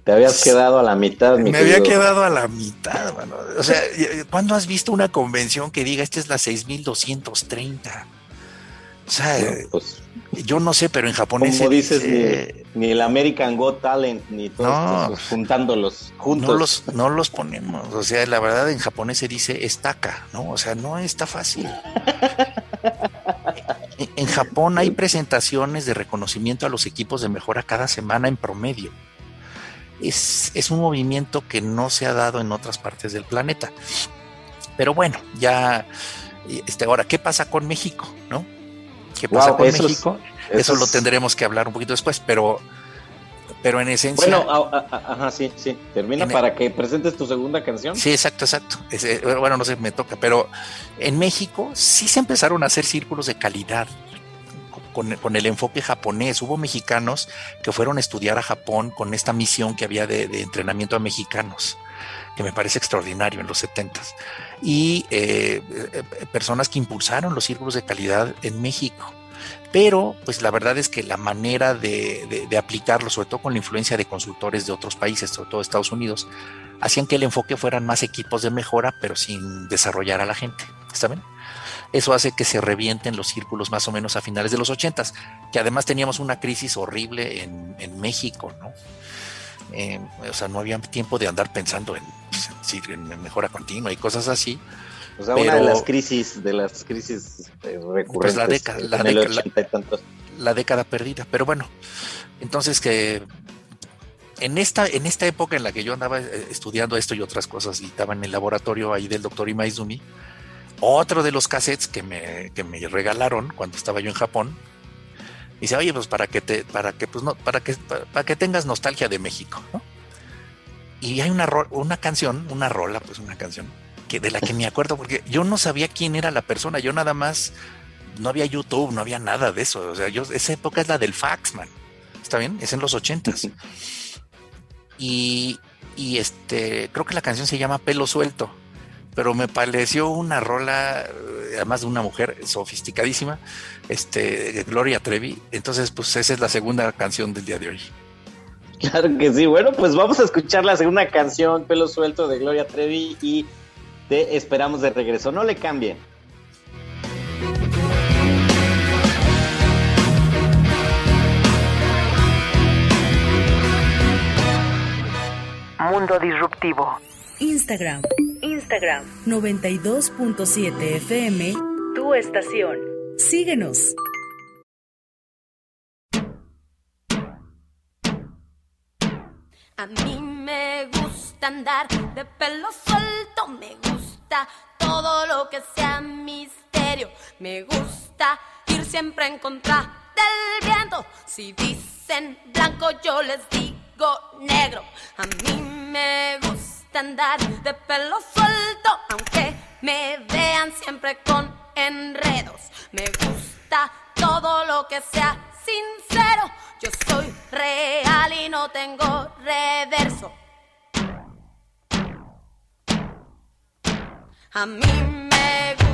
C: Te habías quedado a la mitad,
D: mi Me había quedado a la mitad, mano. O sea, ¿cuándo has visto una convención que diga esta es la 6230? O sea, pues, yo no sé, pero en japonés.
C: Como dices, ni, el American Got Talent, ni todos juntándolos juntos.
D: No los, no los ponemos. O sea, la verdad en japonés se dice estaca, ¿no? O sea, no está fácil. en Japón hay presentaciones de reconocimiento a los equipos de mejora cada semana en promedio. Es, es, un movimiento que no se ha dado en otras partes del planeta. Pero bueno, ya Este, ahora, ¿qué pasa con México? ¿No? ¿Qué pasa con México? eso, lo tendremos que hablar un poquito después, pero, pero en esencia.
C: Bueno, ajá, sí, sí. Termina para que presentes tu segunda canción.
D: Sí, exacto, exacto. Eh, bueno, no sé, me toca, pero en México sí se empezaron a hacer círculos de calidad. Con, con, el enfoque japonés. Hubo mexicanos que fueron a estudiar a Japón con esta misión que había de, de entrenamiento a mexicanos que me parece extraordinario en los 70 y eh, eh, personas que impulsaron los círculos de calidad en México. Pero, pues la verdad es que la manera de, aplicarlo, sobre todo con la influencia de consultores de otros países, sobre todo Estados Unidos, hacían que el enfoque fueran más equipos de mejora, pero sin desarrollar a la gente. ¿Está bien? Eso hace que se revienten los círculos más o menos a finales de los 80, que además teníamos una crisis horrible en, México, ¿no? Eh, o sea, no había tiempo de andar pensando en, en mejora continua y cosas así.
C: O sea, una de las crisis, de las crisis eh, recurrentes. Pues
D: la década, la, década, perdida. Pero bueno, entonces que en esta, en esta época en la que yo andaba eh, estudiando esto y otras cosas y estaba en el laboratorio ahí del doctor Imaizumi, otro de los cassettes que me, que me regalaron cuando estaba yo en Japón dice, oye, pues para que te, para que, pues no, para que, para, que tengas nostalgia de México, ¿no? Y hay una, una canción, una rola, pues una canción, que de la que me acuerdo, porque yo no sabía quién era la persona, yo nada más, no había YouTube, no había nada de eso. O sea, yo, esa época es la del fax, man. ¿Está bien? Es en los ochentas. Y, y este, creo que la canción se llama Pelo Suelto pero me pareció una rola, además de una mujer sofisticadísima, este, Gloria Trevi. Entonces, pues esa es la segunda canción del día de hoy.
C: Claro que sí. Bueno, pues vamos a escuchar la segunda canción, Pelo Suelto, de Gloria Trevi y te esperamos de regreso. No le cambien.
B: Mundo Disruptivo.
A: Instagram. Instagram. 92.7 FM. Tu estación. Síguenos.
E: A mí me gusta andar de pelo suelto, me gusta todo lo que sea misterio, me gusta ir siempre en contra del viento. Si dicen blanco, yo les digo negro. A mí me gusta andar de pelo suelto, aunque me vean siempre con enredos. Me gusta todo lo que sea sincero. Yo soy real y no tengo reverso. A mí me gusta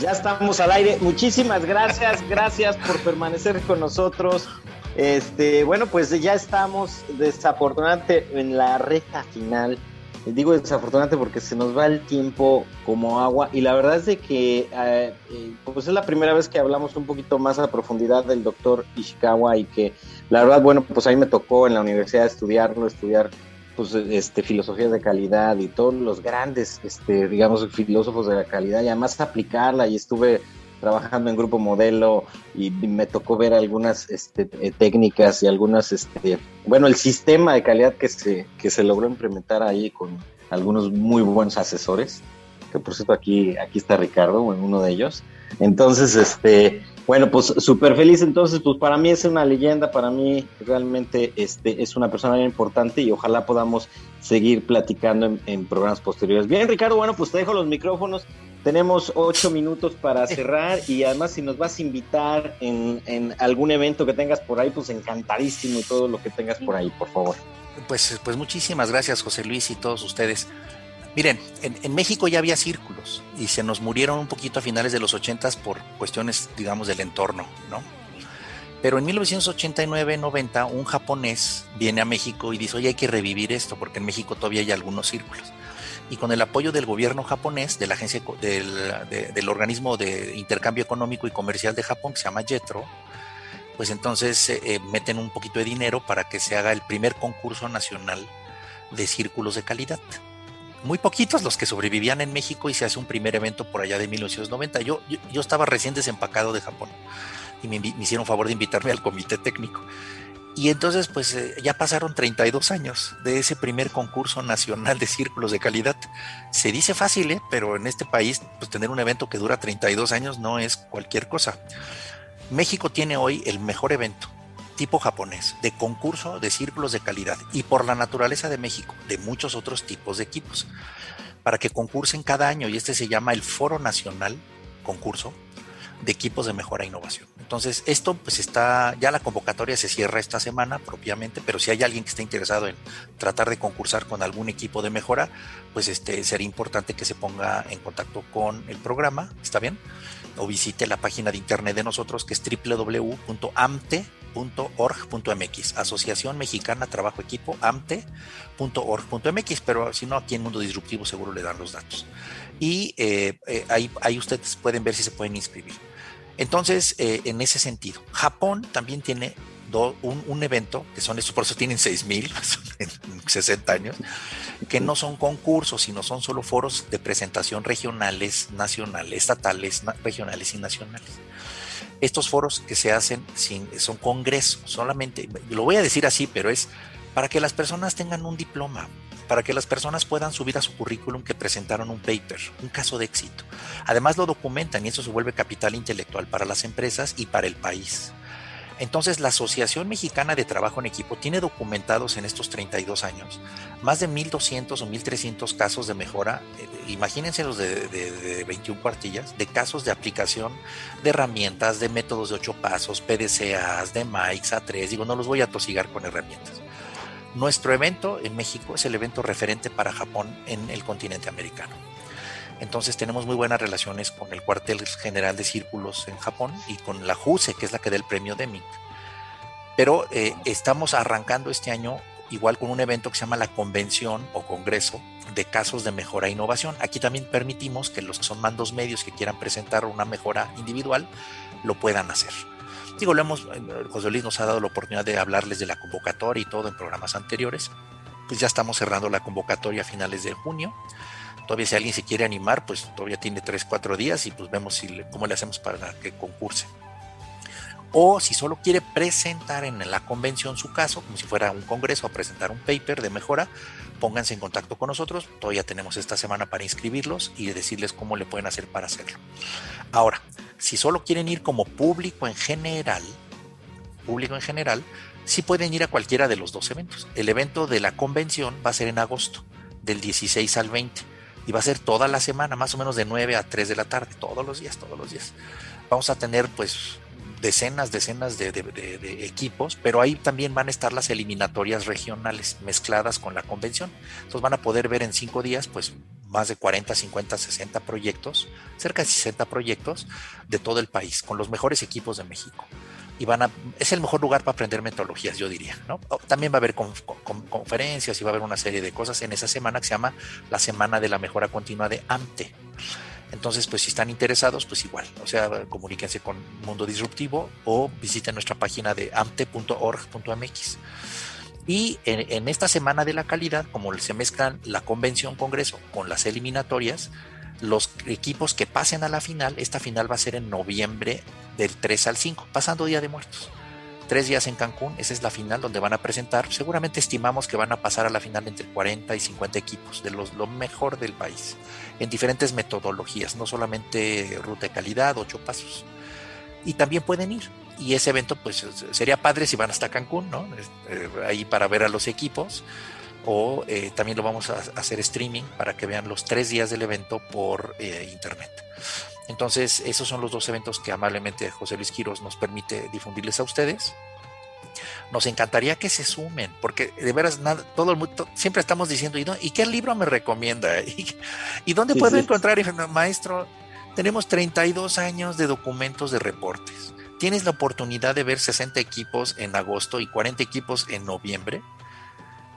E: ya
C: estamos al aire. Muchísimas gracias, gracias por permanecer con nosotros. Este, bueno, pues ya estamos desafortunadamente en la recta final. Digo desafortunadamente porque se nos va el tiempo como agua y la verdad es de que eh, eh, pues es la primera vez que hablamos un poquito más a profundidad del doctor Ishikawa y que la verdad, bueno, pues a mí me tocó en la universidad estudiarlo, estudiar pues este filosofías de calidad y todos los grandes este digamos filósofos de la calidad y además aplicarla y estuve trabajando en grupo modelo y me tocó ver algunas este, eh, técnicas y algunas este bueno el sistema de calidad que se que se logró implementar ahí con algunos muy buenos asesores que por cierto aquí aquí está Ricardo uno de ellos. Entonces este bueno, pues súper feliz. Entonces, pues para mí es una leyenda, para mí realmente este, es una persona bien importante y ojalá podamos seguir platicando en, programas posteriores. Bien, Ricardo, bueno, pues te dejo los micrófonos. Tenemos ocho minutos para cerrar y además si nos vas a invitar en, en algún evento que tengas por ahí, pues encantadísimo y todo lo que tengas por ahí, por favor.
D: Pues, pues muchísimas gracias, José Luis y todos ustedes. Miren, en, México ya había círculos y se nos murieron un poquito a finales de los 80 por cuestiones, digamos, del entorno, ¿no? Pero en 1989-90 un japonés viene a México y dice, oye, hay que revivir esto porque en México todavía hay algunos círculos. Y con el apoyo del gobierno japonés, de la agencia del, organismo de intercambio económico y comercial de Japón, que se llama JETRO, pues entonces eh, eh, meten un poquito de dinero para que se haga el primer concurso nacional de círculos de calidad muy poquitos los que sobrevivían en México y se hace un primer evento por allá de 1990. Yo, yo, estaba recién desempacado de Japón y me, hicieron favor de invitarme al comité técnico. Y entonces, pues eh, ya pasaron 32 años de ese primer concurso nacional de círculos de calidad. Se dice fácil, ¿eh? pero en este país, pues tener un evento que dura 32 años no es cualquier cosa. México tiene hoy el mejor evento tipo japonés, de concurso de círculos de calidad y por la naturaleza de México, de muchos otros tipos de equipos, para que concursen cada año y este se llama el Foro Nacional Concurso de Equipos de Mejora e Innovación. Entonces, esto pues está, ya la convocatoria se cierra esta semana propiamente, pero si hay alguien que esté interesado en tratar de concursar con algún equipo de mejora, pues este sería importante que se ponga en contacto con el programa, ¿está bien? O visite la página de internet de nosotros que es www.amte .org.mx, Asociación Mexicana Trabajo Equipo, amte.org.mx, pero si no, aquí en Mundo Disruptivo seguro le dan los datos. Y eh, eh, ahí, ahí, ustedes pueden ver si se pueden inscribir. Entonces, eh, en ese sentido, Japón también tiene un, un, evento, que son estos, por eso tienen 6000 en 60 años, que no son concursos, sino son solo foros de presentación regionales, nacionales, estatales, regionales y nacionales estos foros que se hacen sin, son congresos, solamente, lo voy a decir así, pero es para que las personas tengan un diploma, para que las personas puedan subir a su currículum que presentaron un paper, un caso de éxito. Además lo documentan y eso se vuelve capital intelectual para las empresas y para el país. Entonces, la Asociación Mexicana de Trabajo en Equipo tiene documentados en estos 32 años más de 1.200 o 1.300 casos de mejora. Eh, imagínense los de, 21 cuartillas, de casos de aplicación de herramientas, de métodos de 8 pasos, PDCAs, de MICS, A3. Digo, no los voy a tosigar con herramientas. Nuestro evento en México es el evento referente para Japón en el continente americano. Entonces tenemos muy buenas relaciones con el cuartel general de círculos en Japón y con la JUSE, que es la que da el premio Deming. Pero eh, estamos arrancando este año igual con un evento que se llama la convención o congreso de casos de mejora e innovación. Aquí también permitimos que los que son mandos medios que quieran presentar una mejora individual lo puedan hacer. Digo, lo hemos, eh, José Luis nos ha dado la oportunidad de hablarles de la convocatoria y todo en programas anteriores. Pues ya estamos cerrando la convocatoria a finales de junio. Todavía si alguien se quiere animar, pues todavía tiene 3, 4 días y pues vemos cómo le hacemos para que concurse. O si solo quiere presentar en la convención su caso, como si fuera un congreso, a presentar un paper de mejora, pónganse en contacto con nosotros. Todavía tenemos esta semana para inscribirlos y decirles cómo le pueden hacer para hacerlo. Ahora, si solo quieren ir como público en general, público en general, sí pueden ir a cualquiera de los dos eventos. El evento de la convención va a ser en agosto, del 16 al 20 y va a ser toda la semana, más o menos de 9 a 3 de la tarde, todos los días, todos los días. Vamos a tener pues decenas, decenas de, de- equipos, pero ahí también van a estar las eliminatorias regionales mezcladas con la convención. Entonces van a poder ver en cinco días, pues más de 40, 50, 60 proyectos, cerca de 60 proyectos de todo el país, con los mejores equipos de México. Y van a, es el mejor lugar para aprender metodologías, yo diría. ¿no? También va a haber con- con- conferencias y va a haber una serie de cosas en esa semana que se llama la Semana de la Mejora Continua de AMTE. Entonces, pues si están interesados, pues igual, o sea, comuníquense con Mundo Disruptivo o visiten nuestra página de amte.org.mx. Y en esta semana de la calidad, como se mezclan la convención congreso con las eliminatorias, los equipos que pasen a la final, esta final va a ser en noviembre del 3 al 5, pasando Día de Muertos. Tres días en Cancún, esa es la final donde van a presentar, seguramente estimamos que van a pasar a la final entre 40 y 50 equipos, de los, lo mejor del país, en diferentes metodologías, no solamente ruta de calidad, ocho pasos. Y también pueden ir. Y ese evento, pues sería padre si van hasta Cancún, ¿no? Eh, ahí para ver a los equipos. O eh, también lo vamos a hacer streaming para que vean los tres días del evento por eh, internet. Entonces, esos son los dos eventos que amablemente José Luis Quiros nos permite difundirles a ustedes. Nos encantaría que se sumen, porque de veras nada, todo el mundo, siempre estamos diciendo, ¿y, dó- ¿y qué libro me recomienda? ¿Y, y dónde
C: Sí,
D: puedo
C: sí.
D: encontrar? Y dije, "No, maestro, tenemos 32 años de documentos de reportes. Tienes la oportunidad de ver 60 equipos en agosto y 40 equipos en noviembre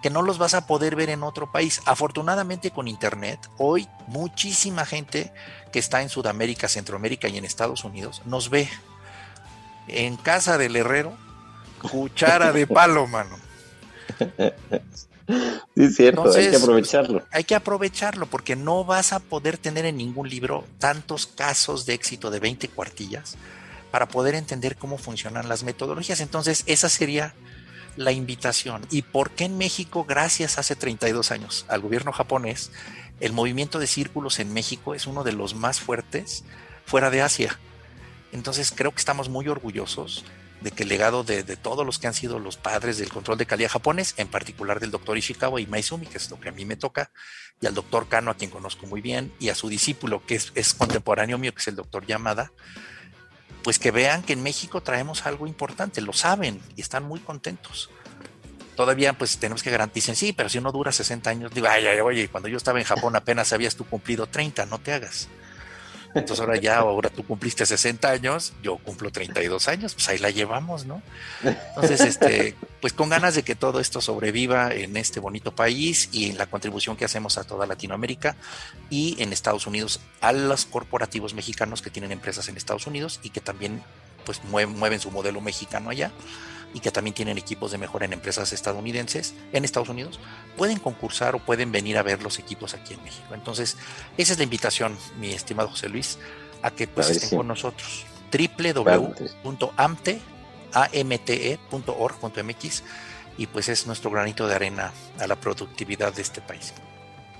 D: que no los vas a poder ver en otro país. Afortunadamente con Internet, hoy muchísima gente que está en Sudamérica, Centroamérica y en Estados Unidos nos ve en casa del herrero, cuchara de palo, mano.
C: Sí, es cierto, hay que aprovecharlo.
D: Hay que aprovecharlo porque no vas a poder tener en ningún libro tantos casos de éxito de 20 cuartillas para poder entender cómo funcionan las metodologías. Entonces, esa sería la invitación. ¿Y por qué en México, gracias hace 32 años al gobierno japonés, el movimiento de círculos en México es uno de los más fuertes fuera de Asia? Entonces, creo que estamos muy orgullosos de que el legado de, de todos los que han sido los padres del control de calidad japonés, en particular del doctor Ishikawa y Maizumi, que es lo que a mí me toca, y al doctor Kano, a quien conozco muy bien, y a su discípulo, que es, es contemporáneo mío, que es el doctor Yamada, pues que vean que en México traemos algo importante, lo saben y están muy contentos. Todavía pues tenemos que garantizar, sí, pero si uno dura 60 años, digo, ay, ay, oye, cuando yo estaba en Japón apenas habías tú cumplido 30, no te hagas. Entonces ahora ya, ahora tú cumpliste 60 años, yo cumplo 32 años, pues ahí la llevamos, ¿no? Entonces, este, pues con ganas de que todo esto sobreviva en este bonito país y en la contribución que hacemos a toda Latinoamérica y en Estados Unidos a los corporativos mexicanos que tienen empresas en Estados Unidos y que también pues mueven, mueven su modelo mexicano allá y que también tienen equipos de mejora en empresas estadounidenses en Estados Unidos, pueden concursar o pueden venir a ver los equipos aquí en México. Entonces, esa es la invitación, mi estimado José Luis, a que pues estén con nosotros. www.amte amte.org.mx y pues es nuestro granito de arena a la productividad de este país.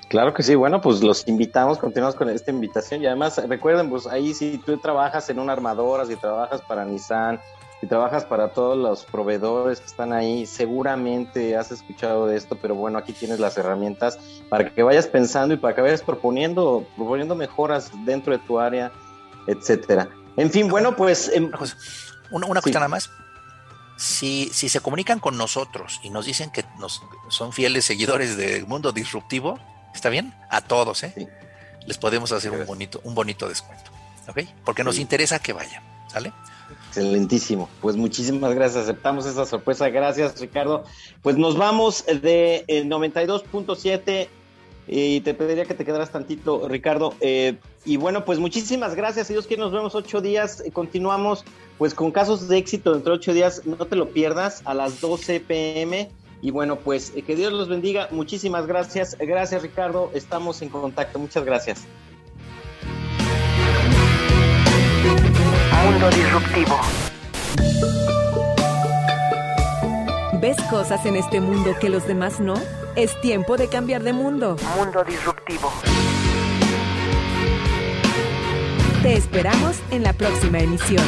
C: Claro que sí, bueno, pues los invitamos, continuamos con esta invitación y además recuerden, pues ahí si tú trabajas en una armadora, si trabajas para Nissan, si trabajas para todos los proveedores que están ahí, seguramente has escuchado de esto, pero bueno, aquí tienes las herramientas para que vayas pensando y para que vayas proponiendo, proponiendo mejoras dentro de tu área, etcétera. En fin, bueno, pues em,
D: Una, cosa, una,
C: Sí.
D: cosa nada más. Si, si se comunican con nosotros y nos dicen que nos, son fieles seguidores del mundo disruptivo, ¿está bien? A todos, ¿eh?
C: Sí.
D: Les podemos hacer un bonito, un bonito descuento. ¿Ok? Porque nos
C: Sí.
D: interesa que vayan. ¿Sale?
C: Excelentísimo. Pues muchísimas gracias. Aceptamos esa sorpresa. Gracias, Ricardo. Pues nos vamos de eh, 92.7 y te pediría que te quedaras tantito, Ricardo. Eh, y bueno, pues muchísimas gracias. Si Dios quiere, nos vemos ocho días. Eh, continuamos pues con casos de éxito dentro de ocho días. No te lo pierdas a las 12 pm. Y bueno, pues eh, que Dios los bendiga. Muchísimas gracias. Gracias, Ricardo. Estamos en contacto. Muchas gracias.
B: Mundo disruptivo.
A: ¿Ves cosas en este mundo que los demás no? Es tiempo de cambiar de mundo.
B: Mundo disruptivo.
A: Te esperamos en la próxima emisión.